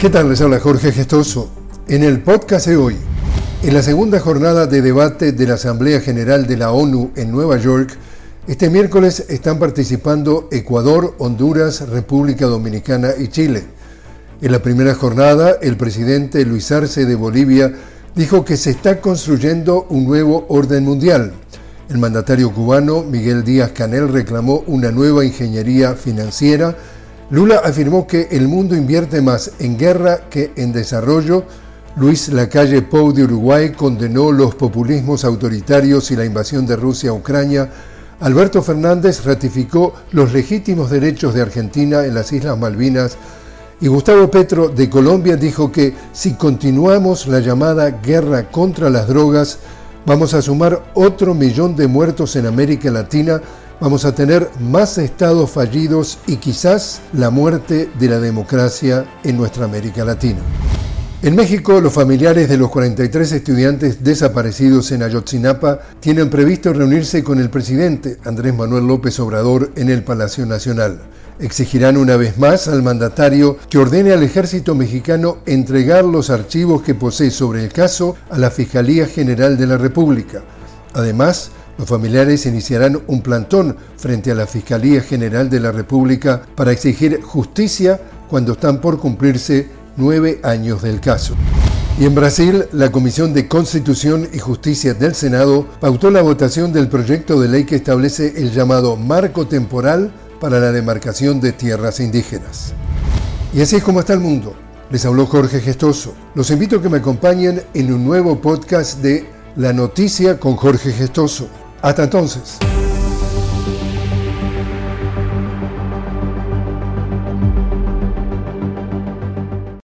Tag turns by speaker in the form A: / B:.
A: ¿Qué tal? Les habla Jorge Gestoso. En el podcast de hoy, en la segunda jornada de debate de la Asamblea General de la ONU en Nueva York, este miércoles están participando Ecuador, Honduras, República Dominicana y Chile. En la primera jornada, el presidente Luis Arce de Bolivia dijo que se está construyendo un nuevo orden mundial. El mandatario cubano Miguel Díaz Canel reclamó una nueva ingeniería financiera Lula afirmó que el mundo invierte más en guerra que en desarrollo. Luis Lacalle Pou de Uruguay condenó los populismos autoritarios y la invasión de Rusia a Ucrania. Alberto Fernández ratificó los legítimos derechos de Argentina en las Islas Malvinas. Y Gustavo Petro de Colombia dijo que si continuamos la llamada guerra contra las drogas, vamos a sumar otro millón de muertos en América Latina vamos a tener más estados fallidos y quizás la muerte de la democracia en nuestra América Latina. En México, los familiares de los 43 estudiantes desaparecidos en Ayotzinapa tienen previsto reunirse con el presidente Andrés Manuel López Obrador en el Palacio Nacional. Exigirán una vez más al mandatario que ordene al ejército mexicano entregar los archivos que posee sobre el caso a la Fiscalía General de la República. Además, los familiares iniciarán un plantón frente a la Fiscalía General de la República para exigir justicia cuando están por cumplirse nueve años del caso. Y en Brasil, la Comisión de Constitución y Justicia del Senado pautó la votación del proyecto de ley que establece el llamado marco temporal para la demarcación de tierras indígenas. Y así es como está el mundo. Les habló Jorge Gestoso. Los invito a que me acompañen en un nuevo podcast de La Noticia con Jorge Gestoso. Hasta entonces.